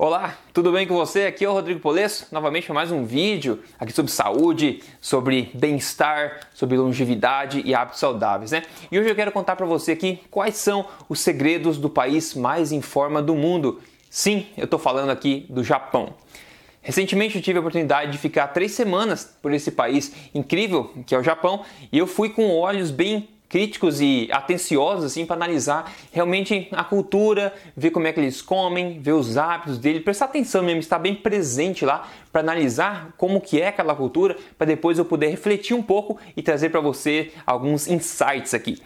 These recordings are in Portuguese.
Olá, tudo bem com você? Aqui é o Rodrigo Polesso, novamente para mais um vídeo aqui sobre saúde, sobre bem-estar, sobre longevidade e hábitos saudáveis, né? E hoje eu quero contar para você aqui quais são os segredos do país mais em forma do mundo. Sim, eu estou falando aqui do Japão. Recentemente eu tive a oportunidade de ficar três semanas por esse país incrível que é o Japão e eu fui com olhos bem críticos e atenciosos assim para analisar realmente a cultura, ver como é que eles comem, ver os hábitos dele, prestar atenção mesmo, estar bem presente lá para analisar como que é aquela cultura, para depois eu poder refletir um pouco e trazer para você alguns insights aqui.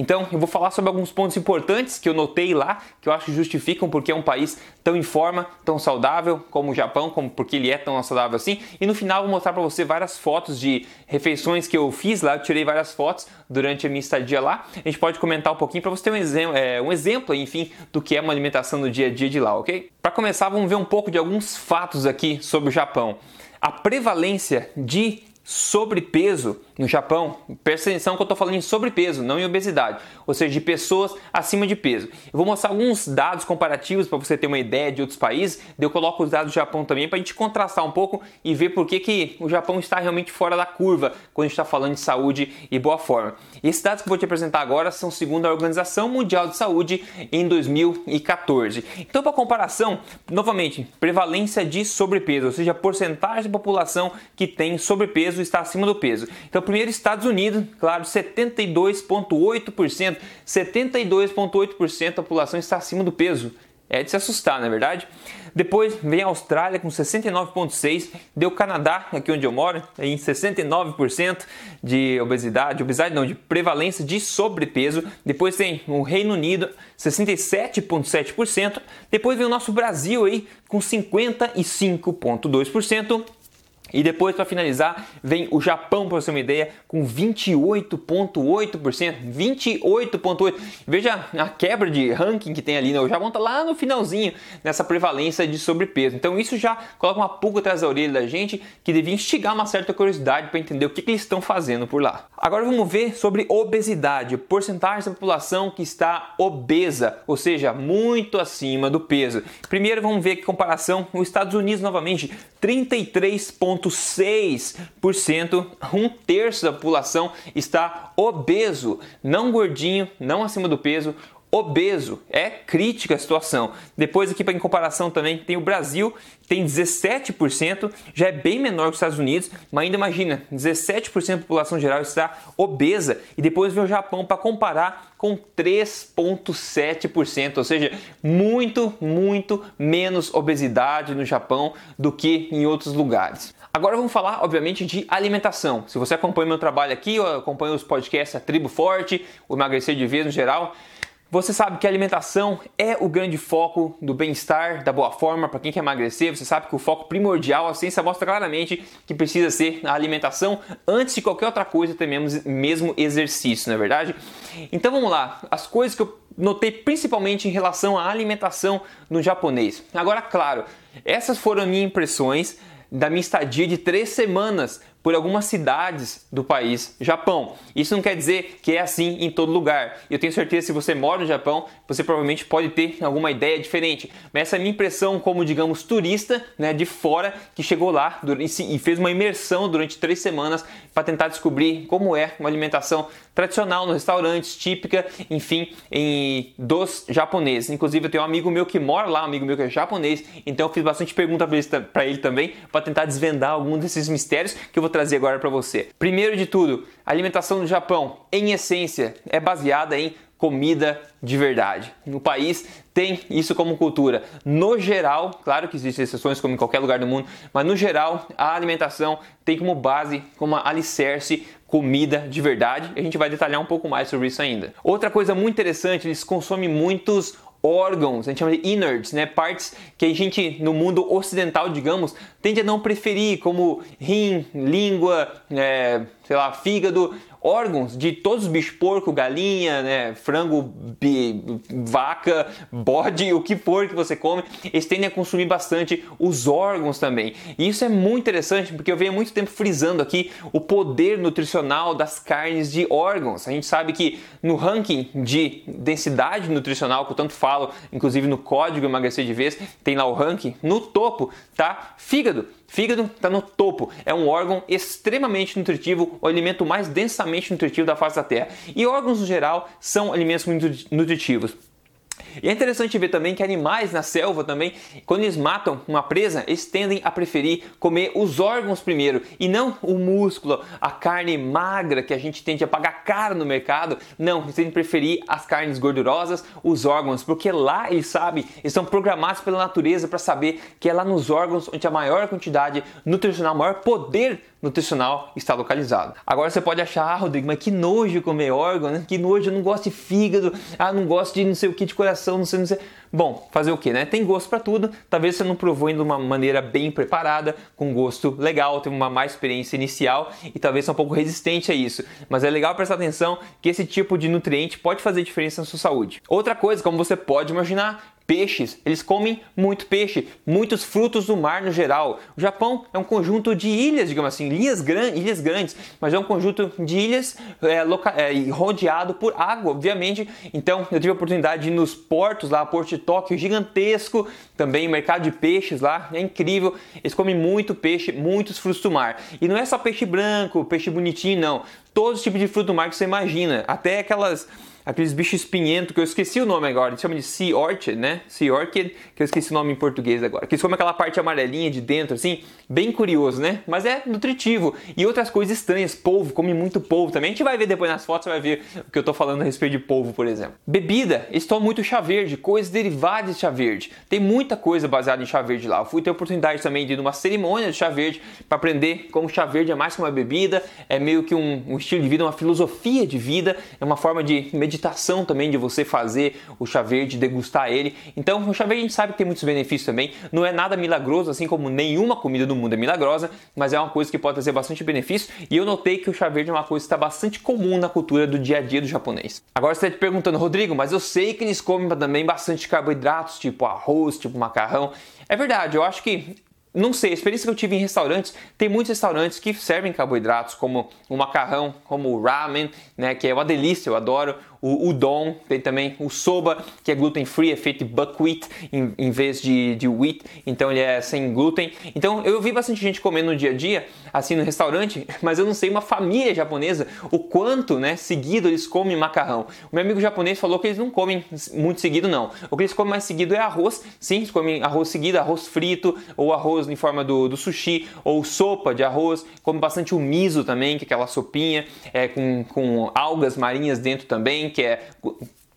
Então, eu vou falar sobre alguns pontos importantes que eu notei lá, que eu acho que justificam porque é um país tão em forma, tão saudável como o Japão, como porque ele é tão saudável assim. E no final vou mostrar para você várias fotos de refeições que eu fiz lá, eu tirei várias fotos durante a minha estadia lá. A gente pode comentar um pouquinho para você ter um, exemplo, é, um exemplo, enfim, do que é uma alimentação no dia a dia de lá, ok? Para começar, vamos ver um pouco de alguns fatos aqui sobre o Japão. A prevalência de sobrepeso no Japão, presta atenção que eu estou falando em sobrepeso, não em obesidade, ou seja, de pessoas acima de peso. Eu vou mostrar alguns dados comparativos para você ter uma ideia de outros países, eu coloco os dados do Japão também para a gente contrastar um pouco e ver por que, que o Japão está realmente fora da curva quando a gente está falando de saúde e boa forma. E esses dados que eu vou te apresentar agora são segundo a Organização Mundial de Saúde em 2014. Então, para comparação, novamente, prevalência de sobrepeso, ou seja, a porcentagem da população que tem sobrepeso está acima do peso. Então, primeiro, Estados Unidos, claro, 72,8%. 72,8% da população está acima do peso. É de se assustar, não é verdade? Depois vem a Austrália com 69,6%, deu Canadá, aqui onde eu moro, em 69% de obesidade, obesidade não, de prevalência de sobrepeso. Depois tem o Reino Unido, 67,7%. Depois vem o nosso Brasil aí com 55,2%. E depois, para finalizar, vem o Japão, para você uma ideia, com 28,8%. 28,8%. Veja a quebra de ranking que tem ali, né? O Japão está lá no finalzinho nessa prevalência de sobrepeso. Então, isso já coloca uma pulga atrás da orelha da gente que devia instigar uma certa curiosidade para entender o que, que, eles estão fazendo por lá. Agora, vamos ver sobre obesidade, porcentagem da população que está obesa, ou seja, muito acima do peso. Primeiro, vamos ver que comparação: os Estados Unidos, novamente, 33 0,6%, um terço da população está obeso, não gordinho, não acima do peso, obeso. É crítica a situação. Depois aqui para em comparação também tem o Brasil, tem 17%, já é bem menor que os Estados Unidos, mas ainda imagina, 17% da população geral está obesa e depois vem o Japão para comparar com 3.7%, ou seja, muito, muito menos obesidade no Japão do que em outros lugares. Agora vamos falar, obviamente, de alimentação. Se você acompanha meu trabalho aqui, ou acompanha os podcasts A Tribo Forte, o Emagrecer de Vez no geral, você sabe que a alimentação é o grande foco do bem-estar, da boa forma para quem quer emagrecer. Você sabe que o foco primordial, a ciência mostra claramente que precisa ser a alimentação antes de qualquer outra coisa, até mesmo, exercício, não é verdade? Então vamos lá, as coisas que eu notei principalmente em relação à alimentação no japonês. Agora, claro, essas foram minhas impressões da minha estadia de três semanas por algumas cidades do país Japão. Isso não quer dizer que é assim em todo lugar. Eu tenho certeza se você mora no Japão, você provavelmente pode ter alguma ideia diferente. Mas essa é a minha impressão como, digamos, turista né, de fora que chegou lá e fez uma imersão durante três semanas para tentar descobrir como é uma alimentação tradicional nos restaurantes, típica, enfim, em, dos japoneses. Inclusive, eu tenho um amigo meu que mora lá, um amigo meu que é japonês, então eu fiz bastante pergunta para ele, ele também, para tentar desvendar algum desses mistérios que eu vou trazer agora para você. Primeiro de tudo, a alimentação no Japão, em essência, é baseada em comida de verdade. No país tem isso como cultura. No geral, claro que existem exceções como em qualquer lugar do mundo, mas no geral a alimentação tem como base, como alicerce, comida de verdade. A gente vai detalhar um pouco mais sobre isso ainda. Outra coisa muito interessante, eles consomem muitos órgãos, a gente chama de innards, né? Partes que a gente no mundo ocidental, digamos, tende a não preferir, como rim, língua, é, sei lá, fígado órgãos de todos os bichos, porco, galinha, né, frango, vaca, bode, o que for que você come, eles tendem a consumir bastante os órgãos também. E isso é muito interessante porque eu venho há muito tempo frisando aqui o poder nutricional das carnes de órgãos. A gente sabe que no ranking de densidade nutricional, que eu tanto falo, inclusive no código emagrecer de vez, tem lá o ranking, no topo tá fígado. Fígado está no topo, é um órgão extremamente nutritivo, o alimento mais densamente nutritivo da face da Terra. E órgãos no geral são alimentos muito nutritivos. E é interessante ver também que animais na selva também, quando eles matam uma presa, eles tendem a preferir comer os órgãos primeiro e não o músculo, a carne magra que a gente tende a pagar caro no mercado. Não, eles tendem a preferir as carnes gordurosas, os órgãos, porque lá eles sabem, eles são programados pela natureza para saber que é lá nos órgãos onde a maior quantidade nutricional, maior poder nutricional está localizado. Agora você pode achar, ah, Rodrigo, mas que nojo comer órgão, né? Que nojo, eu não gosto de fígado, ah, não gosto de não sei o que de coração, não sei, não sei. Bom, fazer o que, né? Tem gosto para tudo. Talvez você não provou de uma maneira bem preparada, com gosto legal, teve uma má experiência inicial e talvez seja um pouco resistente a isso. Mas é legal prestar atenção que esse tipo de nutriente pode fazer diferença na sua saúde. Outra coisa, como você pode imaginar, peixes. Eles comem muito peixe, muitos frutos do mar no geral. O Japão é um conjunto de ilhas, digamos assim, ilhas, gran ilhas grandes, mas é um conjunto de ilhas é, é, rodeado por água, obviamente. Então eu tive a oportunidade de ir nos portos lá, Porto de Tóquio, gigantesco, também mercado de peixes lá, é incrível. Eles comem muito peixe, muitos frutos do mar. E não é só peixe branco, peixe bonitinho, não. Todos os tipos de fruto do mar que você imagina, até aquelas aqueles bichos espinhentos que eu esqueci o nome agora, eles chamam de Sea Orchid, né? Sea Orchid, que eu esqueci o nome em português agora. Que eles comem aquela parte amarelinha de dentro, assim, bem curioso, né? Mas é nutritivo. E outras coisas estranhas, polvo, come muito polvo também. A gente vai ver depois nas fotos, você vai ver o que eu tô falando a respeito de polvo, por exemplo. Bebida, eles tomam muito chá verde, coisas derivadas de chá verde. Tem muita coisa baseada em chá verde lá. Eu fui ter a oportunidade também de ir numa cerimônia de chá verde para aprender como chá verde é mais que uma bebida, é meio que um, um estilo de vida, uma filosofia de vida, é uma forma de meditação meditação também de você fazer o chá verde, degustar ele. Então, o chá verde a gente sabe que tem muitos benefícios também. Não é nada milagroso, assim como nenhuma comida do mundo é milagrosa, mas é uma coisa que pode trazer bastante benefício. E eu notei que o chá verde é uma coisa que está bastante comum na cultura do dia a dia do japonês. Agora você está te perguntando, Rodrigo, mas eu sei que eles comem também bastante carboidratos, tipo arroz, tipo macarrão. É verdade, eu acho que não sei, a experiência que eu tive em restaurantes, tem muitos restaurantes que servem carboidratos, como o macarrão, como o ramen, né, que é uma delícia, eu adoro o udon, tem também o soba, que é gluten free, é feito de buckwheat em, em vez de, de wheat, então ele é sem glúten. Então eu vi bastante gente comendo no dia a dia, assim no restaurante, mas eu não sei uma família japonesa o quanto, né, seguido eles comem macarrão. O meu amigo japonês falou que eles não comem muito seguido não. O que eles comem mais seguido é arroz. Sim, eles comem arroz seguido, arroz frito ou arroz em forma do, do sushi ou sopa de arroz. Comem bastante o miso também, que é aquela sopinha é, com, com algas marinhas dentro também que é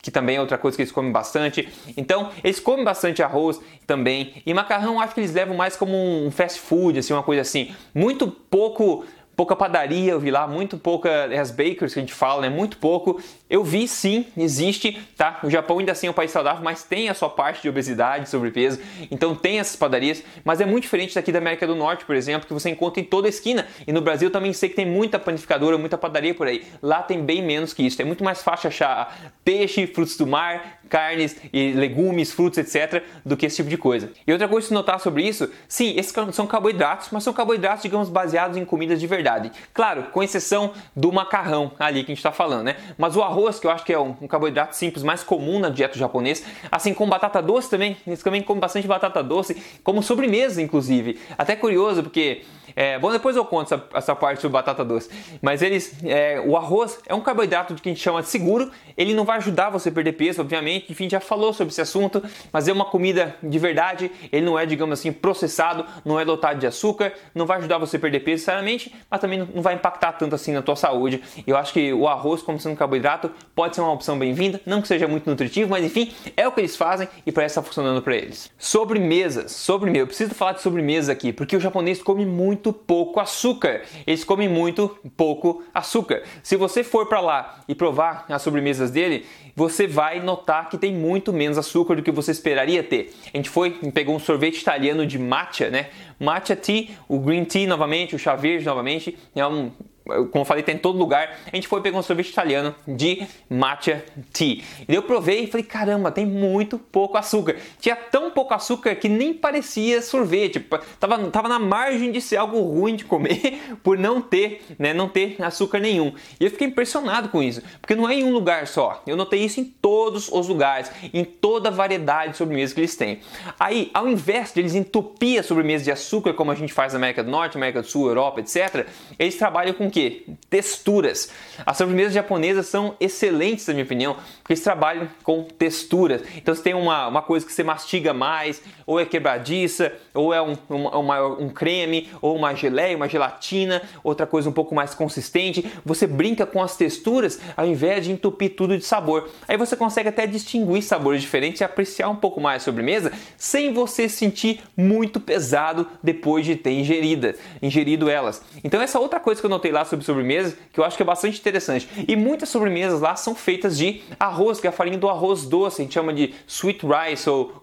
que também é outra coisa que eles comem bastante. Então, eles comem bastante arroz também. E macarrão, acho que eles levam mais como um fast food, assim, uma coisa assim, muito pouco pouca padaria, eu vi lá, muito pouca, as bakers que a gente fala, né? Muito pouco. Eu vi sim, existe, tá? O Japão ainda assim é um país saudável, mas tem a sua parte de obesidade, sobrepeso, então tem essas padarias, mas é muito diferente daqui da América do Norte, por exemplo, que você encontra em toda a esquina. E no Brasil também sei que tem muita panificadora, muita padaria por aí. Lá tem bem menos que isso. É muito mais fácil achar peixe, frutos do mar, carnes e legumes, frutos, etc., do que esse tipo de coisa. E outra coisa que se notar sobre isso, sim, esses são carboidratos, mas são carboidratos, digamos, baseados em comidas de verdade. Claro, com exceção do macarrão ali que a gente está falando, né? Mas o arroz, que eu acho que é um, carboidrato simples mais comum na dieta japonesa, assim como batata doce também, eles também comem bastante batata doce, como sobremesa, inclusive. Até curioso, porque é, bom, depois eu conto essa, essa parte sobre batata doce. Mas eles, é, o arroz é um carboidrato que a gente chama de seguro. Ele não vai ajudar você a perder peso, obviamente. Enfim, já falou sobre esse assunto. Mas é uma comida de verdade. Ele não é, digamos assim, processado, não é lotado de açúcar. Não vai ajudar você a perder peso, sinceramente. Mas também não vai impactar tanto assim na tua saúde. Eu acho que o arroz, como sendo um carboidrato, pode ser uma opção bem-vinda. Não que seja muito nutritivo, mas enfim, é o que eles fazem e parece estar funcionando para eles. Sobremesas. Sobremesa. Eu preciso falar de sobremesa aqui, porque o japonês come muito pouco açúcar. Eles comem muito pouco açúcar. Se você for para lá e provar as sobremesas dele, você vai notar que tem muito menos açúcar do que você esperaria ter. A gente foi pegou um sorvete italiano de matcha, né? Matcha tea, o green tea novamente, o chá verde novamente, é um como eu falei, tem em todo lugar. A gente foi pegar um sorvete italiano de matcha tea. E eu provei e falei, caramba, tem muito pouco açúcar. Tinha tão pouco açúcar que nem parecia sorvete. Tava, tava na margem de ser algo ruim de comer por não ter, né, não ter açúcar nenhum. E eu fiquei impressionado com isso, porque não é em um lugar só. Eu notei isso em todos os lugares, em toda a variedade de sobremesas que eles têm. Aí, ao invés de eles entupir a sobremesa de açúcar, como a gente faz na América do Norte, América do Sul, Europa, etc., eles trabalham com que? Texturas. As sobremesas japonesas são excelentes, na minha opinião, porque eles trabalham com texturas. Então você tem uma, uma coisa que você mastiga mais, ou é quebradiça, ou é um, um, um creme, ou uma geleia, uma gelatina, outra coisa um pouco mais consistente. Você brinca com as texturas ao invés de entupir tudo de sabor. Aí você consegue até distinguir sabores diferentes e apreciar um pouco mais a sobremesa sem você sentir muito pesado depois de ter ingerida, ingerido elas. Então essa outra coisa que eu notei lá sobre sobremesas que eu acho que é bastante interessante. E muitas sobremesas lá são feitas de arroz, que é a farinha do arroz doce, a gente chama de sweet rice ou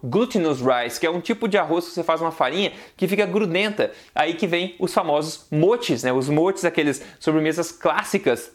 rice, que é um tipo de arroz que você faz uma farinha que fica grudenta. Aí que vem os famosos motes, né? Os motes, aqueles sobremesas clássicas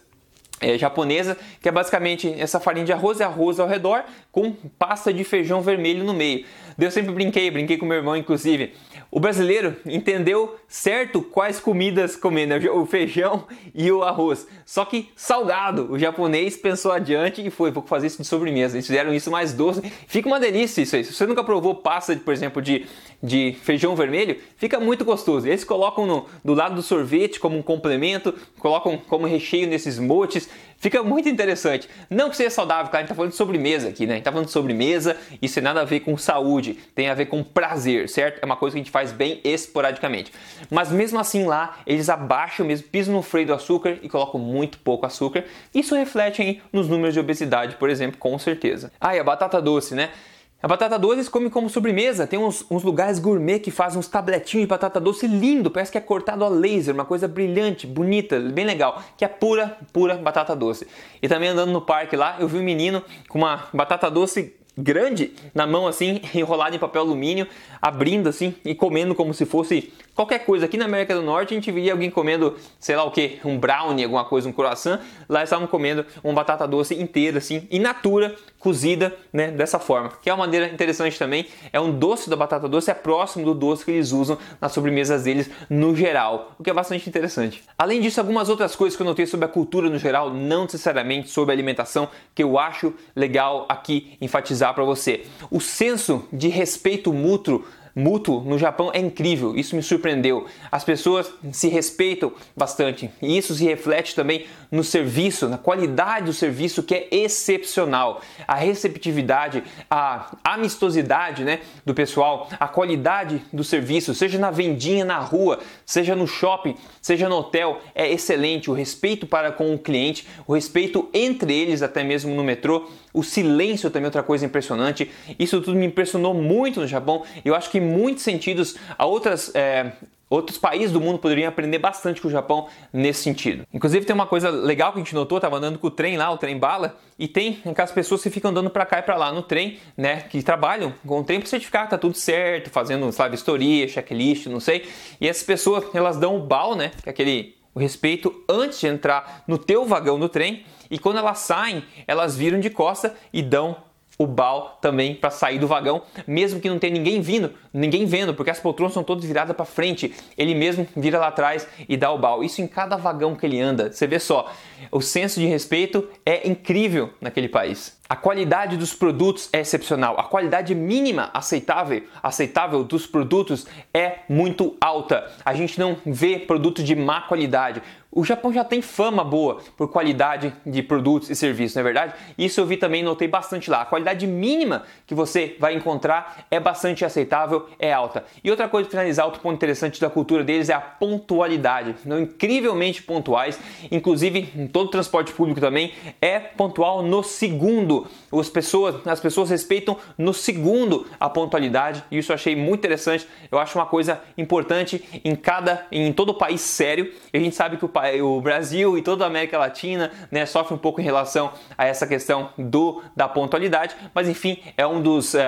é, japonesa, que é basicamente essa farinha de arroz e arroz ao redor com pasta de feijão vermelho no meio. Eu sempre brinquei, brinquei com meu irmão inclusive. O brasileiro entendeu certo quais comidas comer, né? o feijão e o arroz. Só que salgado. O japonês pensou adiante e foi, vou fazer isso de sobremesa. Eles fizeram isso mais doce. Fica uma delícia isso aí. Se você nunca provou pasta, por exemplo, de, de feijão vermelho, fica muito gostoso. Eles colocam no, do lado do sorvete como um complemento, colocam como recheio nesses motes. Fica muito interessante. Não que seja saudável, cara, a gente tá falando de sobremesa aqui, né? A gente tá falando de sobremesa, isso tem nada a ver com saúde, tem a ver com prazer, certo? É uma coisa que a gente faz bem esporadicamente. Mas mesmo assim lá, eles abaixam mesmo, pisam no freio do açúcar e colocam muito pouco açúcar. Isso reflete aí nos números de obesidade, por exemplo, com certeza. Ah, e a batata doce, né? A batata doce eles comem como sobremesa. Tem uns, uns, lugares gourmet que fazem uns tabletinhos de batata doce lindo, parece que é cortado a laser, uma coisa brilhante, bonita, bem legal, que é pura, pura batata doce. E também andando no parque lá, eu vi um menino com uma batata doce grande na mão assim, enrolada em papel alumínio, abrindo assim e comendo como se fosse qualquer coisa. Aqui na América do Norte a gente via alguém comendo, sei lá o que, um brownie, alguma coisa, um croissant. Lá estavam comendo uma batata doce inteira assim, in natura, cozida, né, dessa forma. Que é uma maneira interessante também. É um doce da batata doce, é próximo do doce que eles usam nas sobremesas deles no geral, o que é bastante interessante. Além disso, algumas outras coisas que eu notei sobre a cultura no geral, não necessariamente sobre a alimentação, que eu acho legal aqui enfatizar para você. O senso de respeito mútuo mútuo no Japão é incrível, isso me surpreendeu. As pessoas se respeitam bastante e isso se reflete também no serviço, na qualidade do serviço que é excepcional. A receptividade, a amistosidade né, do pessoal, a qualidade do serviço, seja na vendinha na rua, seja no shopping, seja no hotel, é excelente. O respeito para com o cliente, o respeito entre eles, até mesmo no metrô, o silêncio também é outra coisa impressionante. Isso tudo me impressionou muito no Japão. Eu acho que em muitos sentidos a outras é, Outros países do mundo poderiam aprender bastante com o Japão nesse sentido. Inclusive tem uma coisa legal que a gente notou, tava andando com o trem lá, o trem bala, e tem aquelas pessoas que ficam andando para cá e para lá no trem, né, que trabalham com o trem para certificar que tá tudo certo, fazendo, sabe, vistoria, checklist, não sei. E essas pessoas, elas dão o bal, né, que é aquele o respeito antes de entrar no teu vagão do trem, e quando elas saem, elas viram de costa e dão o bal também para sair do vagão, mesmo que não tenha ninguém vindo, ninguém vendo, porque as poltronas são todas viradas para frente. Ele mesmo vira lá atrás e dá o bal. Isso em cada vagão que ele anda. Você vê só, o senso de respeito é incrível naquele país. A qualidade dos produtos é excepcional. A qualidade mínima aceitável, aceitável dos produtos é muito alta. A gente não vê produtos de má qualidade. O Japão já tem fama boa por qualidade de produtos e serviços, não é verdade? Isso eu vi também, notei bastante lá. A qualidade mínima que você vai encontrar é bastante aceitável, é alta. E outra coisa, para finalizar, outro ponto interessante da cultura deles é a pontualidade. Não incrivelmente pontuais, inclusive em todo o transporte público também é pontual no segundo. As pessoas, as pessoas respeitam no segundo a pontualidade e isso eu achei muito interessante. Eu acho uma coisa importante em cada, em todo o país sério. E a gente sabe que o país o Brasil e toda a América Latina né, sofre um pouco em relação a essa questão do, da pontualidade, mas enfim, é um dos, é,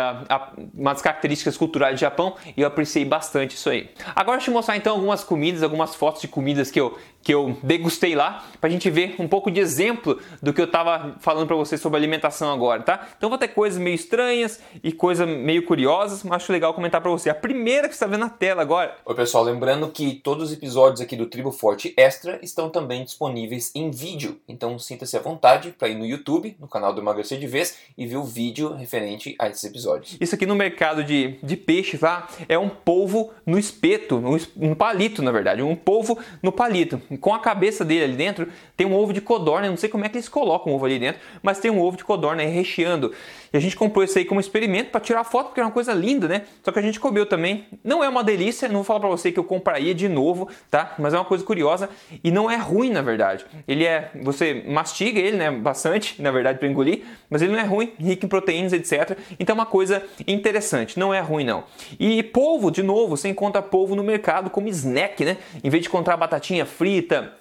uma das características culturais do Japão e eu apreciei bastante isso aí. Agora deixa eu mostrar então algumas comidas, algumas fotos de comidas que eu, que eu degustei lá, para a gente ver um pouco de exemplo do que eu estava falando para vocês sobre alimentação agora, tá? Então vou ter coisas meio estranhas e coisas meio curiosas, mas acho legal comentar para você. A primeira que você está vendo na tela agora. Oi pessoal, lembrando que todos os episódios aqui do Tribo Forte Extra estão também disponíveis em vídeo, então sinta-se à vontade para ir no YouTube, no canal do Emagrecer de Vez, e ver o vídeo referente a esses episódios. Isso aqui no mercado de, de peixe, tá? É um polvo no espeto, no, no palito, na verdade, um polvo no palito com a cabeça dele ali dentro tem um ovo de codorna. Eu não sei como é que eles colocam o ovo ali dentro, mas tem um ovo de codorna aí recheando. E a gente comprou isso aí como experimento para tirar foto, porque é uma coisa linda, né? Só que a gente comeu também. Não é uma delícia, não vou falar para você que eu compraria de novo, tá? Mas é uma coisa curiosa e não é ruim, na verdade. Ele é, você mastiga ele, né? Bastante, na verdade, para engolir, mas ele não é ruim, rico em proteínas, etc. Então é uma coisa interessante, não é ruim não. E polvo, de novo, você encontra polvo no mercado como snack, né? Em vez de encontrar batatinha frita,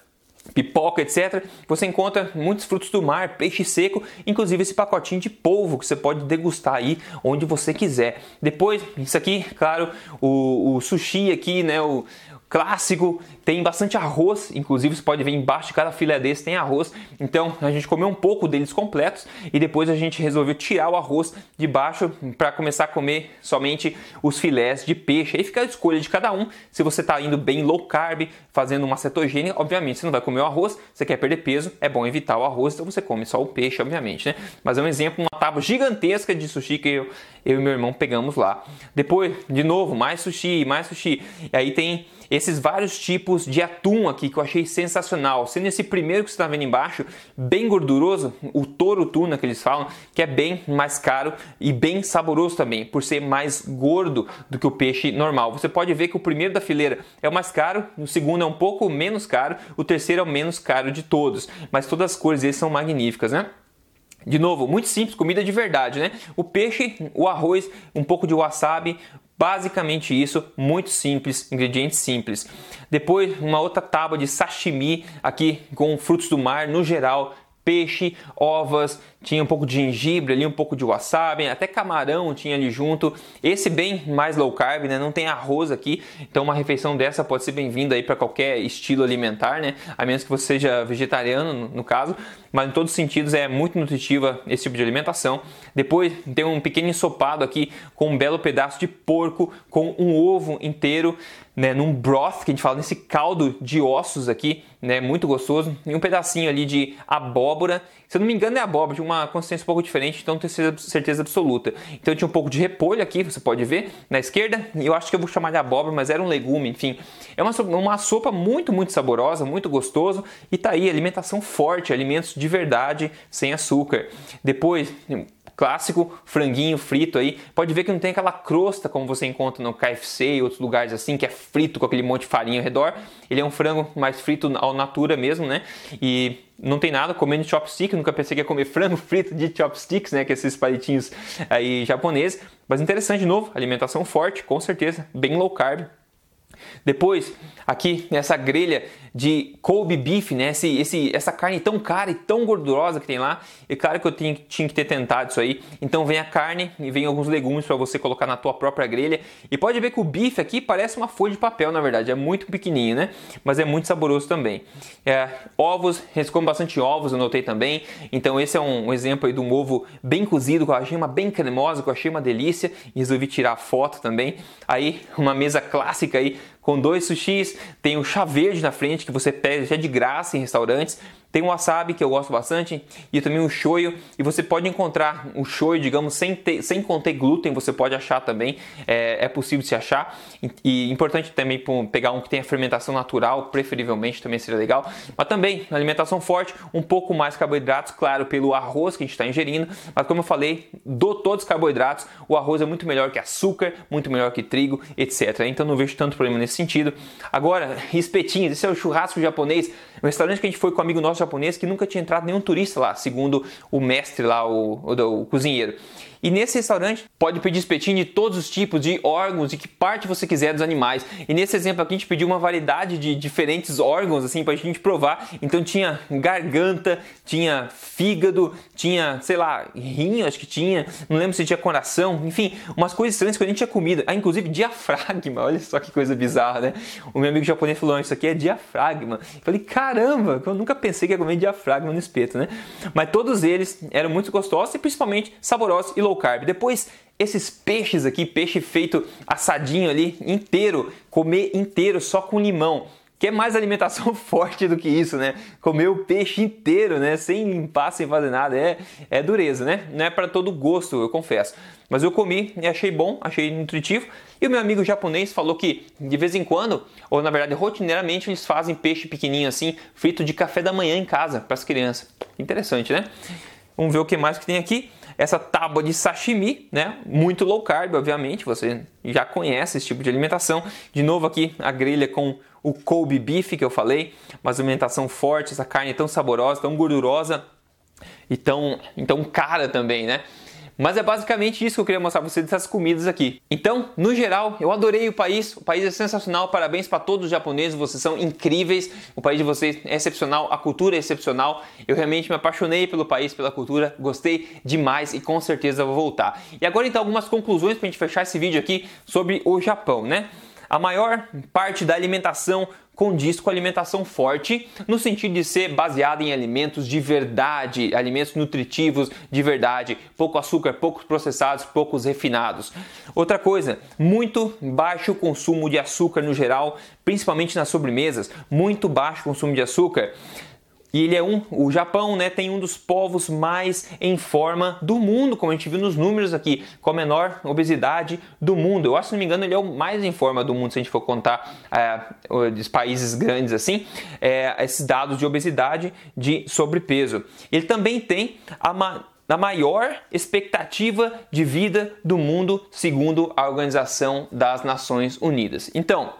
pipoca, etc. Você encontra muitos frutos do mar, peixe seco, inclusive esse pacotinho de polvo que você pode degustar aí onde você quiser. Depois, isso aqui, claro, o, o sushi aqui, né, o, clássico, tem bastante arroz, inclusive você pode ver embaixo de cada filé desse tem arroz. Então a gente comeu um pouco deles completos e depois a gente resolveu tirar o arroz de baixo para começar a comer somente os filés de peixe. Aí fica a escolha de cada um. Se você está indo bem low carb, fazendo uma cetogênia, obviamente você não vai comer o arroz, você quer perder peso, é bom evitar o arroz, então você come só o peixe, obviamente, né? Mas é um exemplo, uma tábua gigantesca de sushi que eu, eu e meu irmão pegamos lá. Depois, de novo, mais sushi, mais sushi. E aí tem esses vários tipos de atum aqui que eu achei sensacional. Sendo esse primeiro que você está vendo embaixo, bem gorduroso, o toro tuna que eles falam, que é bem mais caro e bem saboroso também, por ser mais gordo do que o peixe normal. Você pode ver que o primeiro da fileira é o mais caro, o segundo é um pouco menos caro, o terceiro é o menos caro de todos. Mas todas as cores deles são magníficas, né? De novo, muito simples, comida de verdade, né? O peixe, o arroz, um pouco de wasabi, Basicamente isso, muito simples, ingredientes simples. Depois, uma outra tábua de sashimi aqui com frutos do mar no geral, peixe, ovas, tinha um pouco de gengibre ali, um pouco de wasabi, até camarão tinha ali junto. Esse bem mais low carb, né? Não tem arroz aqui, então uma refeição dessa pode ser bem-vinda aí para qualquer estilo alimentar, né? A menos que você seja vegetariano, no caso, mas em todos os sentidos é muito nutritiva esse tipo de alimentação. Depois tem um pequeno ensopado aqui com um belo pedaço de porco com um ovo inteiro né, num broth, que a gente fala nesse caldo de ossos aqui, né, muito gostoso, e um pedacinho ali de abóbora, se eu não me engano é abóbora, de uma consistência um pouco diferente, então tenho certeza absoluta. Então tinha um pouco de repolho aqui, você pode ver, na esquerda, eu acho que eu vou chamar de abóbora, mas era um legume, enfim. É uma uma sopa muito, muito saborosa, muito gostoso, e tá aí, alimentação forte, alimentos de verdade, sem açúcar. Depois, clássico franguinho frito aí. Pode ver que não tem aquela crosta como você encontra no KFC e outros lugares assim, que é frito com aquele monte de farinha ao redor. Ele é um frango mais frito ao natura mesmo, né? E não tem nada comendo chopstick, nunca pensei que ia comer frango frito de chopsticks, né, que é esses palitinhos aí japoneses, mas interessante de novo, alimentação forte, com certeza, bem low carb. Depois, aqui nessa grelha de Kobe beef, né? Esse, esse, essa carne tão cara e tão gordurosa que tem lá. E claro que eu tinha, tinha que ter tentado isso aí. Então vem a carne e vem alguns legumes para você colocar na tua própria grelha. E pode ver que o bife aqui parece uma folha de papel, na verdade. É muito pequenininho, né? Mas é muito saboroso também. É, ovos, eles comem bastante ovos, eu notei também. Então esse é um, um exemplo aí de um ovo bem cozido, com a gema bem cremosa, que eu achei uma delícia. E resolvi tirar a foto também. Aí uma mesa clássica aí com dois sushis, tem o chá verde na frente que você pede até de graça em restaurantes. Tem o wasabi, que eu gosto bastante, e também o shoyu. E você pode encontrar o shoyu, digamos, sem, ter, sem conter glúten, você pode achar também, é, é possível se achar. E, e importante também pegar um que tenha fermentação natural, preferivelmente também seria legal. Mas também, alimentação forte, um pouco mais carboidratos, claro, pelo arroz que a gente está ingerindo. Mas como eu falei, do todos os carboidratos, o arroz é muito melhor que açúcar, muito melhor que trigo, etc. Então não vejo tanto problema nesse sentido. Agora, espetinhos, esse é o churrasco japonês. Um restaurante que a gente foi com um amigo nosso japonês que nunca tinha entrado nenhum turista lá, segundo o mestre lá, o, o, o cozinheiro. E nesse restaurante pode pedir espetinho de todos os tipos de órgãos, de que parte você quiser dos animais. E nesse exemplo aqui a gente pediu uma variedade de diferentes órgãos assim para a gente provar. Então tinha garganta, tinha fígado, tinha, sei lá, rinho, acho que tinha, não lembro se tinha coração, enfim, umas coisas estranhas que a gente tinha comida. Ah, inclusive diafragma, olha só que coisa bizarra, né? O meu amigo japonês falou: Isso aqui é diafragma. Eu falei: Caramba, eu nunca pensei que ia comer diafragma no espeto, né? Mas todos eles eram muito gostosos e principalmente saborosos e low carb. Depois, esses peixes aqui, peixe feito assadinho ali, inteiro, comer inteiro só com limão. Que é mais alimentação forte do que isso, né? Comer o peixe inteiro, né? Sem limpar, sem fazer nada. É, é dureza, né? Não é para todo gosto, eu confesso. Mas eu comi e achei bom, achei nutritivo. E o meu amigo japonês falou que de vez em quando, ou na verdade rotineiramente, eles fazem peixe pequenininho assim, frito de café da manhã em casa para as crianças. Interessante, né? Vamos ver o que mais que tem aqui. Essa tábua de sashimi, né? Muito low carb, obviamente, você já conhece esse tipo de alimentação. De novo aqui a grelha com o Kobe beef que eu falei, mas alimentação forte, essa carne tão saborosa, tão gordurosa e tão, tão cara também, né? Mas é basicamente isso que eu queria mostrar para vocês dessas comidas aqui. Então, no geral, eu adorei o país. O país é sensacional. Parabéns para todos os japoneses. Vocês são incríveis. O país de vocês é excepcional. A cultura é excepcional. Eu realmente me apaixonei pelo país, pela cultura. Gostei demais e com certeza vou voltar. E agora então algumas conclusões para a gente fechar esse vídeo aqui sobre o Japão, né? A maior parte da alimentação condiz com alimentação forte, no sentido de ser baseada em alimentos de verdade, alimentos nutritivos de verdade, pouco açúcar, poucos processados, poucos refinados. Outra coisa, muito baixo consumo de açúcar no geral, principalmente nas sobremesas, muito baixo consumo de açúcar. E ele é um, o Japão, né, tem um dos povos mais em forma do mundo, como a gente viu nos números aqui, com a menor obesidade do mundo. Eu acho, se não me engano, ele é o mais em forma do mundo, se a gente for contar é, os países grandes assim, é, esses dados de obesidade, de sobrepeso. Ele também tem a na maior expectativa de vida do mundo, segundo a Organização das Nações Unidas. Então,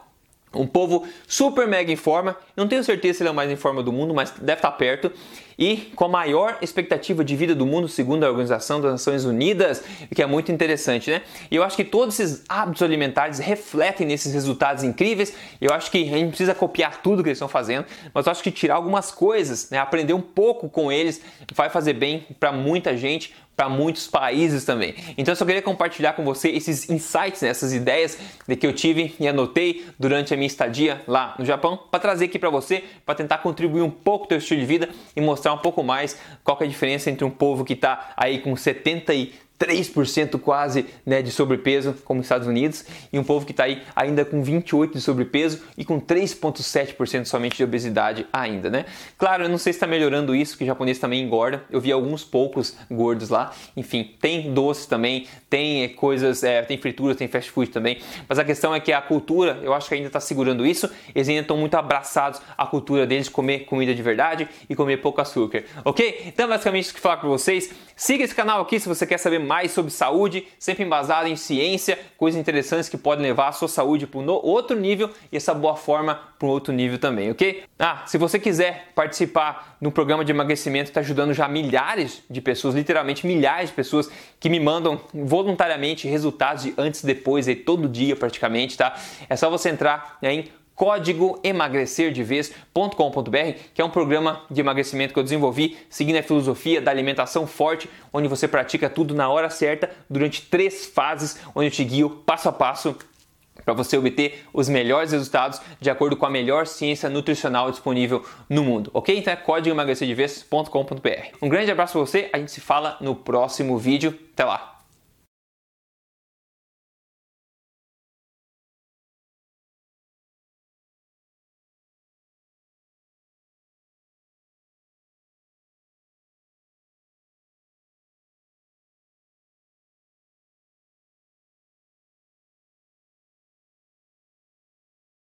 um povo super mega em forma, não tenho certeza se ele é o mais em forma do mundo, mas deve estar perto. E com a maior expectativa de vida do mundo, segundo a Organização das Nações Unidas, o que é muito interessante, né? E eu acho que todos esses hábitos alimentares refletem nesses resultados incríveis. Eu acho que a gente precisa copiar tudo que eles estão fazendo, mas eu acho que tirar algumas coisas, né? aprender um pouco com eles, vai fazer bem para muita gente, para muitos países também. Então eu só queria compartilhar com você esses insights, né, essas ideias que eu tive e anotei durante a minha estadia lá no Japão para trazer aqui para você, para tentar contribuir um pouco o teu estilo de vida e mostrar um pouco mais qual é a diferença entre um povo que está aí com 70 e 3% quase né, de sobrepeso, como os Estados Unidos, e um povo que está aí ainda com 28% de sobrepeso e com 3,7% somente de obesidade ainda, né? Claro, eu não sei se está melhorando isso, que o japonês também engorda. Eu vi alguns poucos gordos lá. Enfim, tem doces também, tem eh, coisas, é, tem frituras, tem fast food também. Mas a questão é que a cultura, eu acho que ainda está segurando isso. Eles ainda estão muito abraçados à cultura deles de comer comida de verdade e comer pouco açúcar, ok? Então, basicamente, isso que eu falar para vocês. Siga esse canal aqui se você quer saber mais sobre saúde, sempre embasado em ciência, coisas interessantes que podem levar a sua saúde para um outro nível e essa boa forma para um outro nível também, ok? Ah, se você quiser participar no programa de emagrecimento, está ajudando já milhares de pessoas, literalmente milhares de pessoas que me mandam voluntariamente resultados de antes e depois, aí, todo dia praticamente, tá? É só você entrar em código emagrecerdevez.com.br, que é um programa de emagrecimento que eu desenvolvi seguindo a filosofia da alimentação forte, onde você pratica tudo na hora certa durante três fases, onde eu te guio passo a passo para você obter os melhores resultados de acordo com a melhor ciência nutricional disponível no mundo, ok? Então é código emagrecerdevez.com.br. Um grande abraço para você, a gente se fala no próximo vídeo. Até lá!